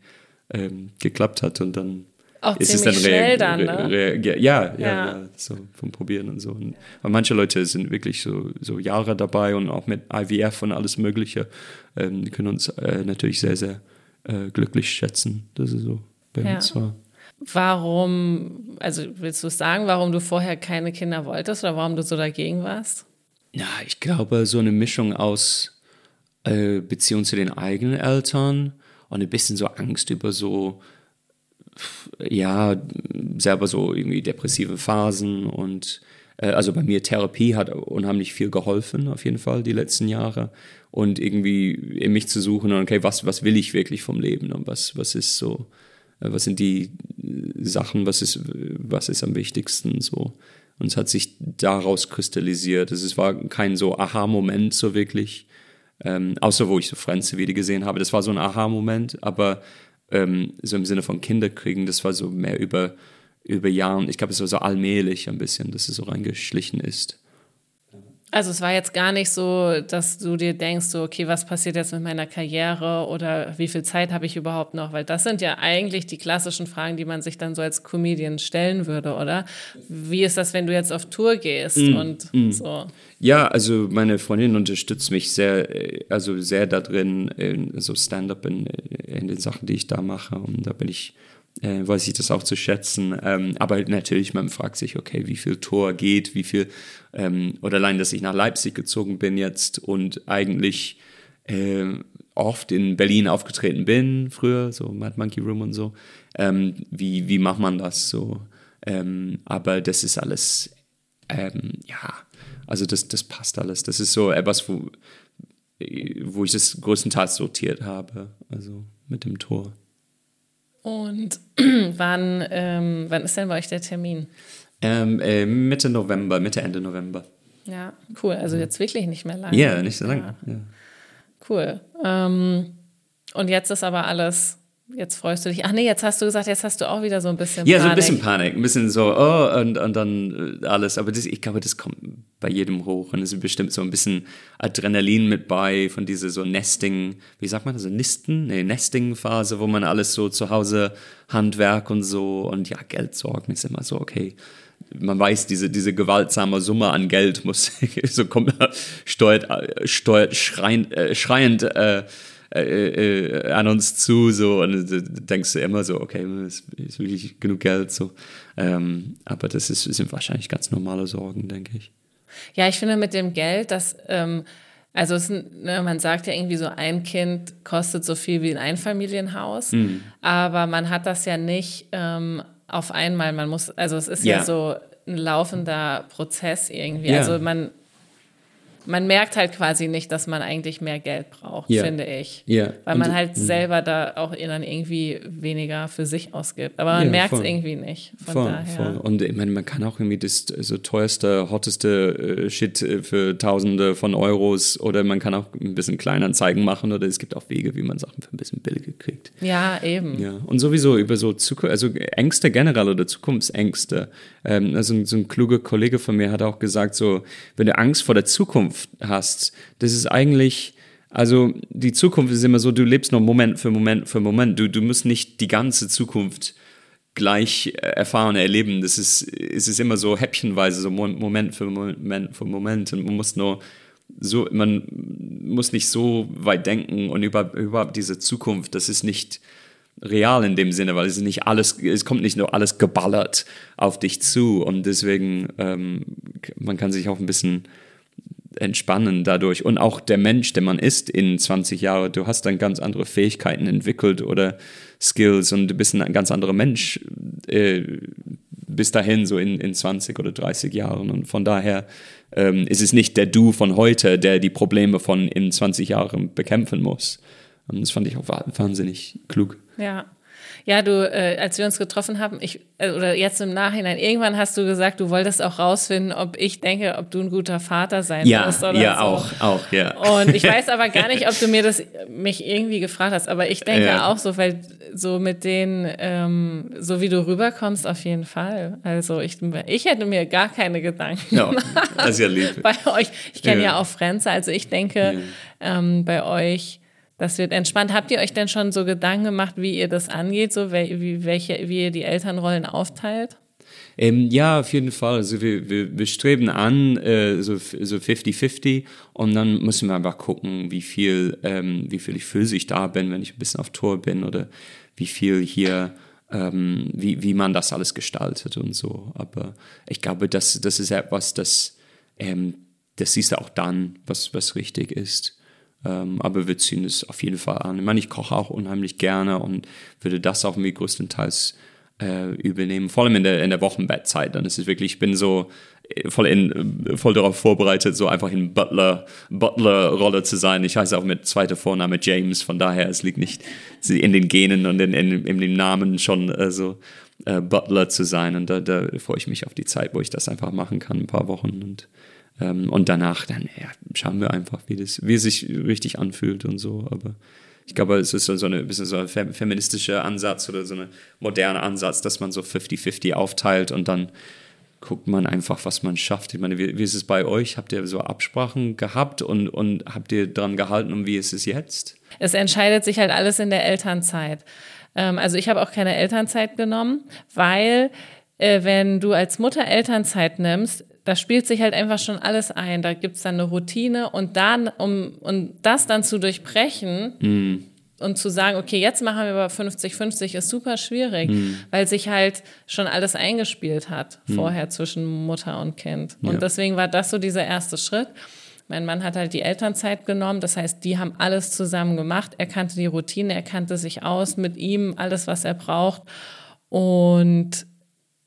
ähm, geklappt hat und dann auch ist es dann schnell dann, ne? ja, ja, ja, ja, so vom Probieren und so. Und, aber manche Leute sind wirklich so, so Jahre dabei und auch mit IVF und alles Mögliche. Ähm, die können uns äh, natürlich sehr, sehr äh, glücklich schätzen. Das ist so bei ja. uns war. Warum, also willst du sagen, warum du vorher keine Kinder wolltest oder warum du so dagegen warst? Ja, ich glaube, so eine Mischung aus äh, Beziehung zu den eigenen Eltern und ein bisschen so Angst über so, ja, selber so irgendwie depressive Phasen und äh, also bei mir Therapie hat unheimlich viel geholfen, auf jeden Fall, die letzten Jahre. Und irgendwie in mich zu suchen, okay, was, was will ich wirklich vom Leben und was, was ist so, äh, was sind die Sachen, was ist, was ist am wichtigsten so. Und es hat sich daraus kristallisiert. Es war kein so Aha-Moment so wirklich, ähm, außer wo ich so Friends wieder gesehen habe. Das war so ein Aha-Moment, aber ähm, so im Sinne von Kinderkriegen, das war so mehr über, über Jahren. Ich glaube, es war so allmählich ein bisschen, dass es so reingeschlichen ist. Also es war jetzt gar nicht so, dass du dir denkst, so, okay, was passiert jetzt mit meiner Karriere oder wie viel Zeit habe ich überhaupt noch? Weil das sind ja eigentlich die klassischen Fragen, die man sich dann so als Comedian stellen würde, oder? Wie ist das, wenn du jetzt auf Tour gehst mm, und mm. so? Ja, also meine Freundin unterstützt mich sehr, äh, also sehr da drin, so Stand-up in, in den Sachen, die ich da mache. Und da bin ich äh, weiß ich das auch zu schätzen. Ähm, aber natürlich, man fragt sich, okay, wie viel Tor geht, wie viel, ähm, oder allein, dass ich nach Leipzig gezogen bin jetzt und eigentlich äh, oft in Berlin aufgetreten bin, früher, so Mad Monkey Room und so. Ähm, wie, wie macht man das so? Ähm, aber das ist alles, ähm, ja, also das, das passt alles. Das ist so etwas, wo, wo ich das größtenteils sortiert habe, also mit dem Tor. Und wann, ähm, wann ist denn bei euch der Termin? Ähm, äh, Mitte November, Mitte, Ende November. Ja, cool. Also jetzt wirklich nicht mehr lange. Ja, nicht so lange. Ja. Ja. Cool. Ähm, und jetzt ist aber alles Jetzt freust du dich. Ach nee, jetzt hast du gesagt, jetzt hast du auch wieder so ein bisschen Panik. Ja, so ein bisschen Panik. Ein bisschen so, oh, und, und dann äh, alles. Aber das, ich glaube, das kommt bei jedem hoch. Und es ist bestimmt so ein bisschen Adrenalin mit bei von dieser so Nesting, wie sagt man das, so Nisten? Nee, Nesting-Phase, wo man alles so zu Hause Handwerk und so und ja, Geld sorgen ist immer so, okay man weiß, diese, diese gewaltsame Summe an Geld muss so kommt, steuert, steuert schreiend, äh, schreiend äh, äh, äh, an uns zu, so, und du denkst du immer so, okay, es ist wirklich genug Geld, so. Ähm, aber das ist, sind wahrscheinlich ganz normale Sorgen, denke ich. Ja, ich finde mit dem Geld, dass, ähm, also es, ne, man sagt ja irgendwie so, ein Kind kostet so viel wie ein Einfamilienhaus, mhm. aber man hat das ja nicht ähm, auf einmal, man muss, also es ist ja, ja so ein laufender Prozess irgendwie. Ja. Also man man merkt halt quasi nicht, dass man eigentlich mehr Geld braucht, Ja. finde ich. Ja. Weil Und- man halt selber da auch dann irgendwie weniger für sich ausgibt. Aber man Ja, merkt es irgendwie nicht. Von Voll, daher. voll. Und ich meine, man kann auch irgendwie das so teuerste, hotteste äh, Shit äh, für Tausende von Euros oder man kann auch ein bisschen Kleinanzeigen machen oder es gibt auch Wege, wie man Sachen für ein bisschen billiger kriegt. Ja, eben. Ja, und sowieso über so Zukunft, also Ängste generell oder Zukunftsängste. Ähm, also so ein kluger Kollege von mir hat auch gesagt, so, wenn du Angst vor der Zukunft hast, das ist eigentlich, also die Zukunft ist immer so, du lebst nur Moment für Moment für Moment. Du, du musst nicht die ganze Zukunft gleich äh, erfahren, erleben. Das ist, es ist immer so häppchenweise, so Mo- Moment für Moment für Moment. Und man muss nur so, man muss nicht so weit denken und über, überhaupt diese Zukunft, das ist nicht real in dem Sinne, weil es nicht alles, es kommt nicht nur alles geballert auf dich zu und deswegen, ähm, man kann sich auch ein bisschen entspannen dadurch und auch der Mensch, der man ist in 20 Jahren, du hast dann ganz andere Fähigkeiten entwickelt oder Skills und du bist ein ganz anderer Mensch äh, bis dahin, so in, in 20 oder 30 Jahren und von daher ähm, ist es nicht der Du von heute, der die Probleme von in 20 Jahren bekämpfen muss. Und das fand ich auch wa- wahnsinnig klug. Ja. Ja, du, äh, als wir uns getroffen haben, ich, äh, oder jetzt im Nachhinein, irgendwann hast du gesagt, du wolltest auch rausfinden, ob ich denke, ob du ein guter Vater sein Ja, wirst oder ja, so. auch, auch, ja. Und ich weiß aber gar nicht, ob du mir das mich irgendwie gefragt hast, aber ich denke Ja. auch so, weil so mit den, ähm, so wie du rüberkommst, auf jeden Fall. Also ich, ich hätte mir gar keine Gedanken Ja, das ist ja lieb. bei euch. Ich kenne ja. Ja. auch Frenze, also ich denke ähm, bei euch, das wird entspannt. Habt ihr euch denn schon so Gedanken gemacht, wie ihr das angeht, so wie, welche, wie ihr die Elternrollen aufteilt? Ähm, ja, auf jeden Fall. Also wir, wir, wir streben an, äh, so so 50-50 und dann müssen wir einfach gucken, wie viel, ähm, wie viel ich physisch da bin, wenn ich ein bisschen auf Tour bin oder wie viel hier, ähm, wie, wie man das alles gestaltet und so. Aber ich glaube, das, das ist etwas, das, ähm, das siehst du auch dann, was, was richtig ist. Ähm, aber wir ziehen es auf jeden Fall an. Ich meine, ich koche auch unheimlich gerne und würde das auch mir größtenteils äh, übernehmen, vor allem in der, in der Wochenbettzeit. Dann ist es wirklich, ich bin so äh, voll, in, äh, voll darauf vorbereitet, so einfach in Butler, Butler-Rolle zu sein. Ich heiße auch mit zweiter Vorname James, von daher, es liegt nicht in den Genen und in, in, in dem Namen schon äh, so äh, Butler zu sein. Und da, da freue ich mich auf die Zeit, wo ich das einfach machen kann, ein paar Wochen und ähm, und danach, dann ja, schauen wir einfach, wie, das, wie es sich richtig anfühlt und so. Aber ich glaube, es ist so eine bisschen so ein fem- feministischer Ansatz oder so ein moderner Ansatz, dass man so 50-50 aufteilt und dann guckt man einfach, was man schafft. Ich meine, wie, wie ist es bei euch? Habt ihr so Absprachen gehabt und, und habt ihr dran gehalten und wie ist es jetzt? Es entscheidet sich halt alles in der Elternzeit. Ähm, also ich habe auch keine Elternzeit genommen, weil äh, wenn du als Mutter Elternzeit nimmst, da spielt sich halt einfach schon alles ein. Da gibt's dann eine Routine und dann, um und das dann zu durchbrechen und zu sagen, okay, jetzt machen wir aber 50-50, ist super schwierig, weil sich halt schon alles eingespielt hat vorher zwischen Mutter und Kind. Und Ja. deswegen war das so dieser erste Schritt. Mein Mann hat halt die Elternzeit genommen, das heißt, die haben alles zusammen gemacht. Er kannte die Routine, er kannte sich aus mit ihm, alles, was er braucht. Und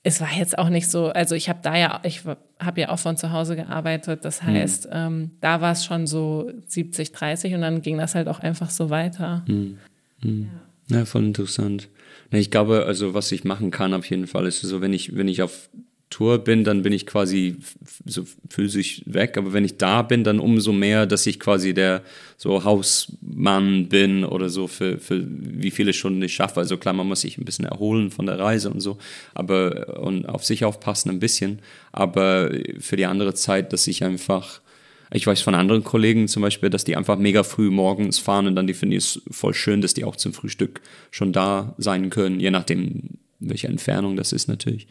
es war jetzt auch nicht so, also ich habe da ja, ich habe ja auch von zu Hause gearbeitet, das heißt, ähm, da war es schon so 70, 30 und dann ging das halt auch einfach so weiter. Ja, voll interessant. Ich glaube, also was ich machen kann auf jeden Fall ist so, wenn ich, wenn ich auf Tour bin, dann bin ich quasi so physisch weg, aber wenn ich da bin, dann umso mehr, dass ich quasi der so Hausmann bin oder so für, für wie viele Stunden ich schaffe. Also klar, man muss sich ein bisschen erholen von der Reise und so, aber und auf sich aufpassen ein bisschen. Aber für die andere Zeit, dass ich einfach ich weiß von anderen Kollegen zum Beispiel, dass die einfach mega früh morgens fahren und dann die finde ich es voll schön, dass die auch zum Frühstück schon da sein können, je nachdem, welche Entfernung das ist natürlich.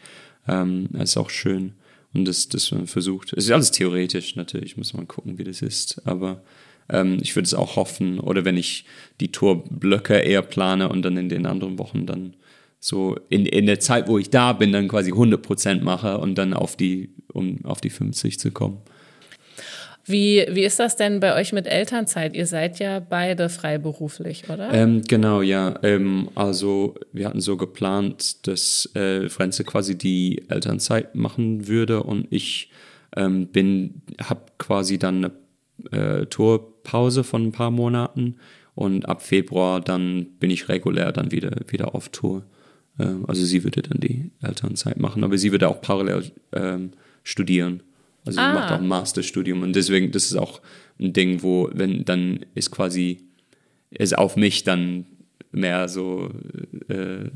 Ähm, das ist auch schön. Und das, das man versucht. Es ist alles theoretisch natürlich, muss man gucken, wie das ist. Aber ähm, ich würde es auch hoffen, oder wenn ich die Tourblöcke eher plane und dann in den anderen Wochen dann so in, in der Zeit, wo ich da bin, dann quasi 100% mache und dann auf die, um auf die 50 zu kommen. Wie, wie ist das denn bei euch mit Elternzeit? Ihr seid ja beide freiberuflich, oder? Ähm, genau, ja. Ähm, also wir hatten so geplant, dass äh, Frenze quasi die Elternzeit machen würde und ich ähm, bin, habe quasi dann eine äh, Tourpause von ein paar Monaten und ab Februar dann bin ich regulär dann wieder, wieder auf Tour. Ähm, also sie würde dann die Elternzeit machen, aber sie würde auch parallel ähm, studieren. Also ah. sie macht auch ein Masterstudium und deswegen, das ist auch ein Ding, wo, wenn dann ist quasi, ist auf mich dann mehr so, äh,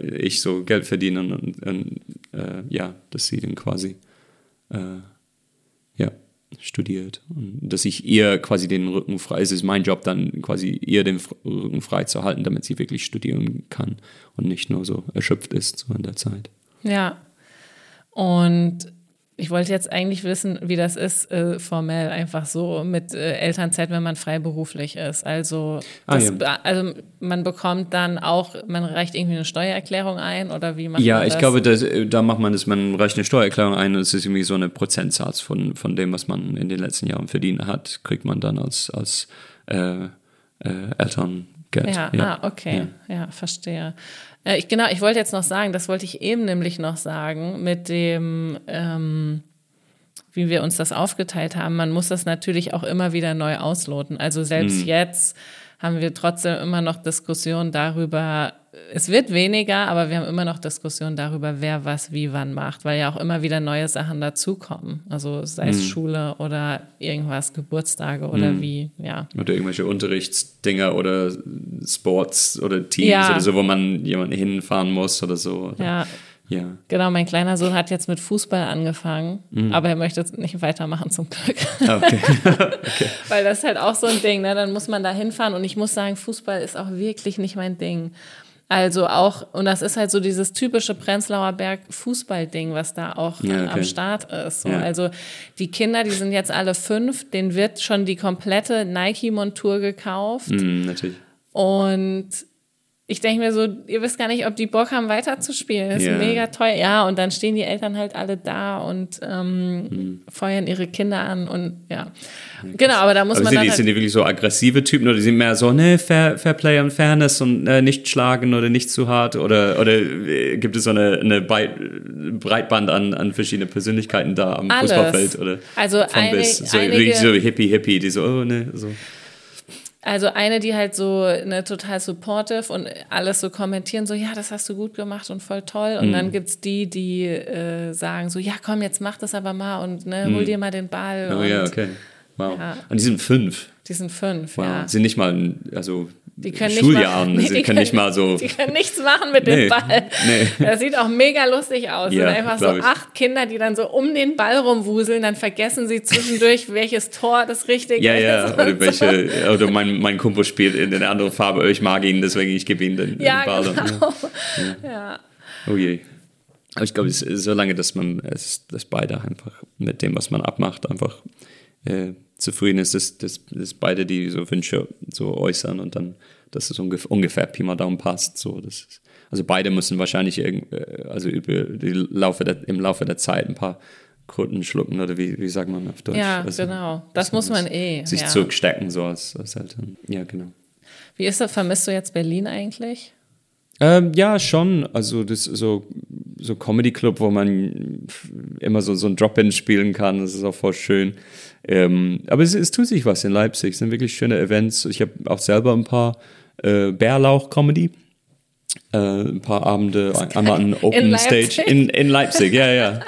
ich so Geld verdienen und, und äh, ja, dass sie dann quasi, äh, ja, studiert. Und dass ich ihr quasi den Rücken frei, es ist mein Job dann quasi ihr den Rücken frei zu halten, damit sie wirklich studieren kann und nicht nur so erschöpft ist so in der Zeit. Ja. Und ich wollte jetzt eigentlich wissen, wie das ist, äh, formell einfach so mit äh, Elternzeit, wenn man freiberuflich ist. Also, ah, das, ja. also man bekommt dann auch, man reicht irgendwie eine Steuererklärung ein oder wie macht ja, man das? Ja, ich glaube, das, da macht man das, man reicht eine Steuererklärung ein und es ist irgendwie so eine Prozentsatz von, von dem, was man in den letzten Jahren verdient hat, kriegt man dann als, als äh, äh Elterngeld. Ja, ja. Ah, okay, ja, ja verstehe. Äh, ich, genau, ich wollte jetzt noch sagen, das wollte ich eben nämlich noch sagen, mit dem, ähm, wie wir uns das aufgeteilt haben. Man muss das natürlich auch immer wieder neu ausloten. Also selbst mhm. jetzt haben wir trotzdem immer noch Diskussionen darüber, es wird weniger, aber wir haben immer noch Diskussionen darüber, wer was wie wann macht, weil ja auch immer wieder neue Sachen dazukommen. Also sei es mhm. Schule oder irgendwas, Geburtstage oder mhm. wie, ja. Oder irgendwelche Unterrichtsdinger oder Sports oder Teams ja. oder so, wo man jemanden hinfahren muss oder so. Oder ja. Ja. Genau, mein kleiner Sohn hat jetzt mit Fußball angefangen, mhm. aber er möchte jetzt nicht weitermachen zum Glück. Ah, okay. okay. Weil das ist halt auch so ein Ding, ne? Dann muss man da hinfahren und ich muss sagen, Fußball ist auch wirklich nicht mein Ding. Also auch, und das ist halt so dieses typische Prenzlauer Berg Fußballding, was da auch ja, okay. am Start ist. So. Ja. Also die Kinder, die sind jetzt alle fünf, denen wird schon die komplette Nike-Montur gekauft. Mm, natürlich. Und ich denke mir so, ihr wisst gar nicht, ob die Bock haben, weiterzuspielen. Das ist yeah. mega teuer. Ja, und dann stehen die Eltern halt alle da und ähm, mhm. feuern ihre Kinder an und ja. Genau, aber da muss aber man sind dann. Die, halt sind die wirklich so aggressive Typen oder die sind mehr so, ne, Fair, Fair Play und Fairness und äh, nicht schlagen oder nicht zu hart oder, oder äh, gibt es so eine, eine Breitband an, an verschiedene Persönlichkeiten da am Alles. Fußballfeld oder also von einig, bis so, einige, so hippie hippie, die so, oh ne, so. Also eine, die halt so ne, total supportive und alles so kommentieren, so ja, das hast du gut gemacht und voll toll. Und mhm. dann gibt's die, die äh, sagen so, ja komm, jetzt mach das aber mal und ne, hol mhm. dir mal den Ball. Oh und, ja, okay. Wow. Ja. Und die sind fünf. Die sind fünf, wow. ja. Sind nicht mal, also die können Schuljahren, nicht mal, nee, die können nicht mal so. Die können nichts machen mit nee, dem Ball. Nee. Das sieht auch mega lustig aus. Ja, sind einfach so ich. acht Kinder, die dann so um den Ball rumwuseln, dann vergessen sie zwischendurch, welches Tor das richtige ja, ist. Ja, ja, oder welche, so. oder mein, mein Kumpel spielt in eine andere Farbe, ich mag ihn, deswegen ich gebe ihm den, ja, den Ball. Genau. Ja. ja. Oh je. Aber ich glaube, es ist so lange, dass man, es, dass beide einfach mit dem, was man abmacht, einfach äh, zufrieden ist, dass, dass, dass beide die so Wünsche so äußern und dann, dass es ungefähr, ungefähr Pi mal Daumen passt. So, das ist, also beide müssen wahrscheinlich irgend, äh, also über die Laufe der, im Laufe der Zeit ein paar Kröten schlucken oder wie, wie sagt man auf Deutsch? Ja, also, genau. Das muss man eh. Sich ja. zurückstecken, so als, als Eltern. Ja, genau. Wie ist das? Vermisst du jetzt Berlin eigentlich? Ähm, ja, schon. Also das so so Comedy Club, wo man immer so so ein Drop-in spielen kann. Das ist auch voll schön. Ähm, aber es, es, tut sich was in Leipzig. Es sind wirklich schöne Events. Ich habe auch selber ein paar äh, Bärlauch-Comedy äh, ein paar Abende einmal an Open in Stage in, in Leipzig, ja, ja.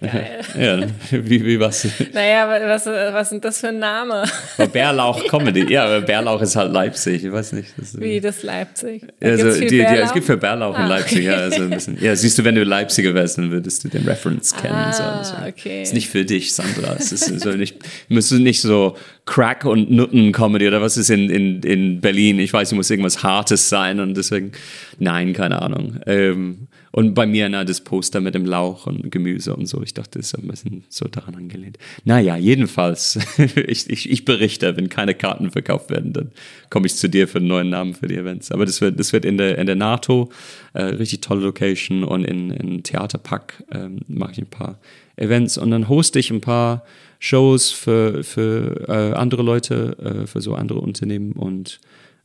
ja, wie, wie was? Naja, was, was sind das für ein Name? Bärlauch Comedy, ja, Bärlauch ist halt Leipzig, ich weiß nicht. Das, wie das Leipzig? Also, die, die, es gibt für Bärlauch ah, in Leipzig, okay. ja, also ein bisschen. Ja, siehst du, wenn du Leipziger wärst, dann würdest du den Reference kennen. Ah, so, also. okay. Ist nicht für dich, Sandra. Es ist so nicht, musst du nicht so Crack- und Nutten-Comedy oder was ist in, in, in Berlin? Ich weiß, es muss irgendwas Hartes sein und deswegen, nein, keine Ahnung. Ähm, und bei mir, na, das Poster mit dem Lauch und Gemüse und so, ich dachte, das ist ein bisschen so daran angelehnt. Naja, jedenfalls, ich, ich, ich berichte, wenn keine Karten verkauft werden, dann komme ich zu dir für einen neuen Namen für die Events. Aber das wird, das wird in der, in der NATO, äh, richtig tolle Location und in, in Theaterpack ähm, mache ich ein paar Events und dann hoste ich ein paar Shows für, für äh, andere Leute, äh, für so andere Unternehmen und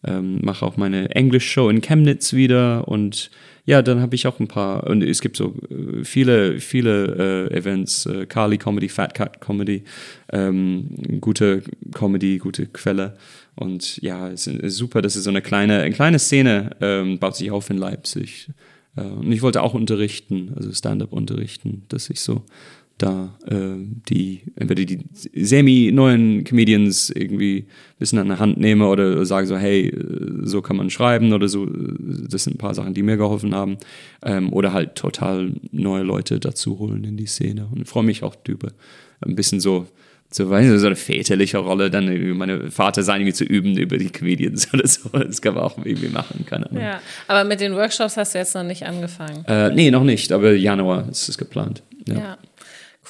ähm, mache auch meine English-Show in Chemnitz wieder und ja, dann habe ich auch ein paar, und es gibt so äh, viele, viele äh, Events, äh, Carly Comedy, Fat Cat Comedy, ähm, gute Comedy, gute Quelle. Und ja, es ist super, das ist so eine kleine, eine kleine Szene, ähm, baut sich auf in Leipzig. Äh, und ich wollte auch unterrichten, also Stand-up unterrichten, dass ich so da äh, die entweder die semi-neuen Comedians irgendwie ein bisschen an der Hand nehme oder sage so, hey, so kann man schreiben oder so. Das sind ein paar Sachen, die mir geholfen haben. Ähm, oder halt total neue Leute dazu holen in die Szene. Und freue mich auch über ein bisschen so, so, weiß nicht, so eine väterliche Rolle, dann meine Vater sein irgendwie zu üben über die Comedians oder so. Das kann man auch irgendwie machen, keine Ahnung. Ja, aber mit den Workshops hast du jetzt noch nicht angefangen? Äh, nee, noch nicht, aber Januar ist es geplant. ja. ja.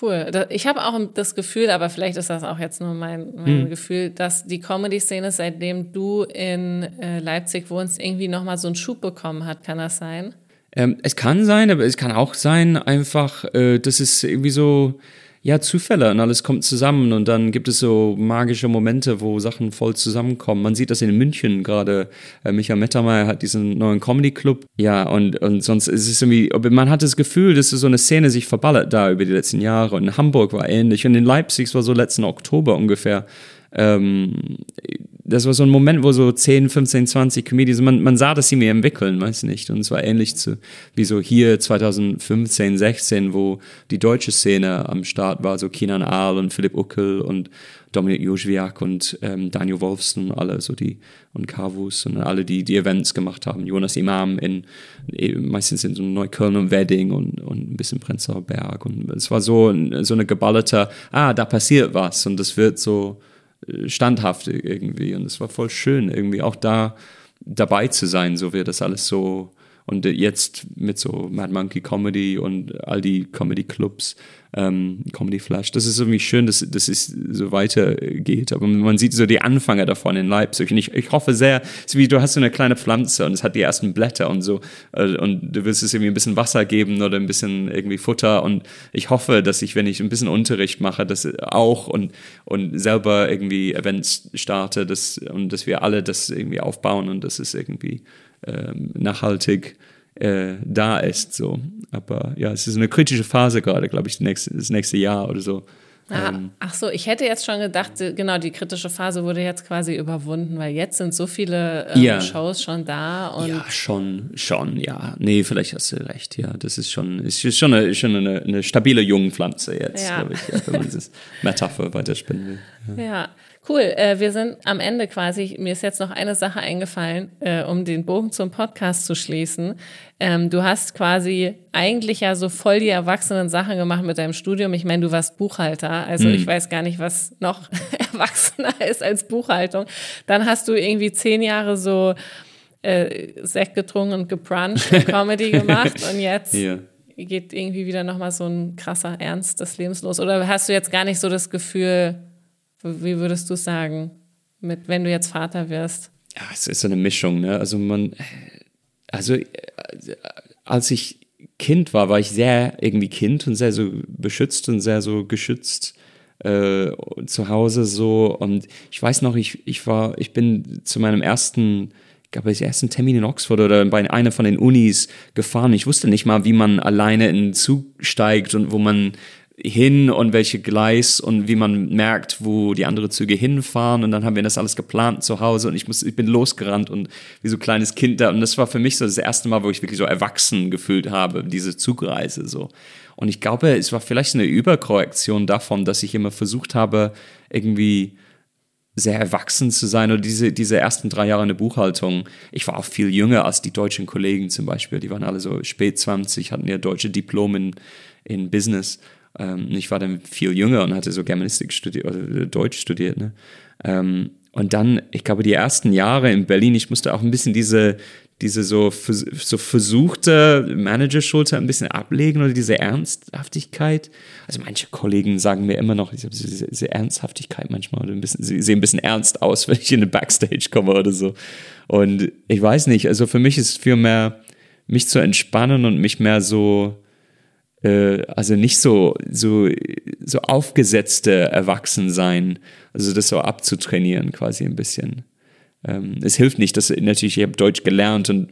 Cool. Ich habe auch das Gefühl, aber vielleicht ist das auch jetzt nur mein, mein hm. Gefühl, dass die Comedy-Szene, seitdem du in äh, Leipzig wohnst, irgendwie nochmal so einen Schub bekommen hat. Kann das sein? Ähm, es kann sein, aber es kann auch sein, einfach, äh, dass es irgendwie so ja, Zufälle und alles kommt zusammen und dann gibt es so magische Momente, wo Sachen voll zusammenkommen. Man sieht das in München gerade. Äh, Michael Mettermeier hat diesen neuen Comedy-Club. Ja, und, und sonst ist es irgendwie, man hat das Gefühl, dass so eine Szene sich verballert da über die letzten Jahre. Und in Hamburg war ähnlich und in Leipzig war so letzten Oktober ungefähr. Ähm, das war so ein Moment, wo so 10, 15, 20 Comedians, man, man sah, dass sie mir entwickeln, weiß nicht. Und es war ähnlich zu, wie so hier 2015, 16, wo die deutsche Szene am Start war, so Kinan Ahl und Philipp Uckel und Dominik Joschwiak und ähm, Daniel Wolfson, alle so die, und Carvus und alle, die die Events gemacht haben. Jonas Imam in, meistens in so Neukölln und Wedding und, und ein bisschen Prenzlauer Berg. Und es war so, so eine geballerte, ah, da passiert was und das wird so, standhaft irgendwie. Und es war voll schön, irgendwie auch da dabei zu sein, so wie das alles so. Und jetzt mit so Mad Monkey Comedy und all die Comedy Clubs ähm, Comedy Flash. Das ist irgendwie schön, dass, dass es so weitergeht. Aber man sieht so die Anfänge davon in Leipzig. Und ich, ich hoffe sehr, es ist wie du hast so eine kleine Pflanze und es hat die ersten Blätter und so. Äh, und du willst es irgendwie ein bisschen Wasser geben oder ein bisschen irgendwie Futter. Und ich hoffe, dass ich, wenn ich ein bisschen Unterricht mache, das auch und, und selber irgendwie Events starte, dass, und dass wir alle das irgendwie aufbauen und dass es irgendwie ähm, nachhaltig äh, da ist. So. Aber ja, es ist eine kritische Phase gerade, glaube ich, das nächste, das nächste Jahr oder so. Ah, ähm. ach so, ich hätte jetzt schon gedacht, genau, die kritische Phase wurde jetzt quasi überwunden, weil jetzt sind so viele ähm, ja. Shows schon da. Und ja, schon, schon, ja. Nee, vielleicht hast du recht, ja. Das ist schon, ist schon eine, schon eine, eine stabile Jungpflanze jetzt, ja. glaube ich, ja, wenn man dieses Metapher weiterspinnen will. Ja. ja. Cool, äh, wir sind am Ende quasi. Mir ist jetzt noch eine Sache eingefallen, äh, um den Bogen zum Podcast zu schließen. Ähm, du hast quasi eigentlich ja so voll die erwachsenen Sachen gemacht mit deinem Studium. Ich meine, du warst Buchhalter, also mhm. ich weiß gar nicht, was noch erwachsener ist als Buchhaltung. Dann hast du irgendwie zehn Jahre so äh, Sekt getrunken und gebruncht und Comedy gemacht und jetzt ja. geht irgendwie wieder nochmal so ein krasser Ernst des Lebens los. Oder hast du jetzt gar nicht so das Gefühl, wie würdest du sagen, mit, wenn du jetzt Vater wirst? Ja, es ist so eine Mischung, ne? Also man, also als ich Kind war, war ich sehr irgendwie Kind und sehr so beschützt und sehr so geschützt äh, zu Hause so. Und ich weiß noch, ich, ich war, ich bin zu meinem ersten ich glaube, ich ersten Termin in Oxford oder bei einer von den Unis gefahren. Ich wusste nicht mal, wie man alleine in den Zug steigt und wo man hin und welche Gleis und wie man merkt, wo die anderen Züge hinfahren. Und dann haben wir das alles geplant zu Hause und ich, muss, ich bin losgerannt und wie so ein kleines Kind da. Und das war für mich so das erste Mal, wo ich wirklich so erwachsen gefühlt habe, diese Zugreise so. Und ich glaube, es war vielleicht eine Überkorrektion davon, dass ich immer versucht habe, irgendwie sehr erwachsen zu sein oder diese, diese ersten drei Jahre in der Buchhaltung. Ich war auch viel jünger als die deutschen Kollegen zum Beispiel. Die waren alle so spät 20, hatten ja deutsche Diplom in, in Business. Ähm, ich war dann viel jünger und hatte so Germanistik studiert oder Deutsch studiert. Ne? Ähm, und dann, ich glaube, die ersten Jahre in Berlin, ich musste auch ein bisschen diese, diese so, so versuchte Manager-Schulter ein bisschen ablegen oder diese Ernsthaftigkeit. Also manche Kollegen sagen mir immer noch, ich habe diese, diese, Ernsthaftigkeit manchmal oder ein bisschen, sie sehen ein bisschen ernst aus, wenn ich in den Backstage komme oder so. Und ich weiß nicht, also für mich ist es viel mehr, mich zu entspannen und mich mehr so äh, also nicht so, so, so aufgesetzte Erwachsensein, also das so abzutrainieren quasi ein bisschen. ähm, es hilft nicht, dass natürlich, ich habe Deutsch gelernt und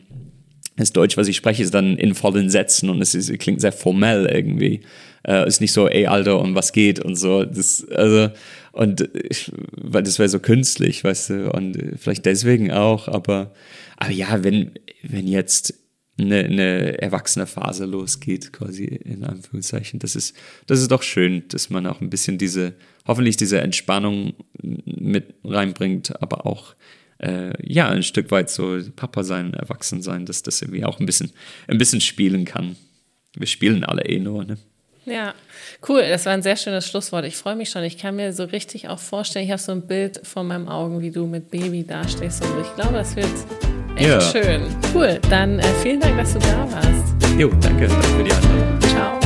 das Deutsch, was ich spreche, ist dann in vollen Sätzen und es, ist, es klingt sehr formell irgendwie. Äh, ist nicht so, ey, Alter, und was geht und so. Das, also, und ich, weil das wäre so künstlich, weißt du, und vielleicht deswegen auch, aber, aber ja, wenn, wenn jetzt eine, eine erwachsene Phase losgeht, quasi in Anführungszeichen, das ist, das ist doch schön, dass man auch ein bisschen diese, hoffentlich diese Entspannung mit reinbringt, aber auch äh, ja, ein Stück weit so Papa sein, erwachsen sein, dass das irgendwie auch ein bisschen, ein bisschen spielen kann. Wir spielen alle eh nur, ne? Ja, cool. Das war ein sehr schönes Schlusswort. Ich freue mich schon. Ich kann mir so richtig auch vorstellen, ich habe so ein Bild vor meinen Augen, wie du mit Baby dastehst. Und ich glaube, das wird echt ja. schön. Cool. Dann äh, vielen Dank, dass du da warst. Jo, danke für die Einladung.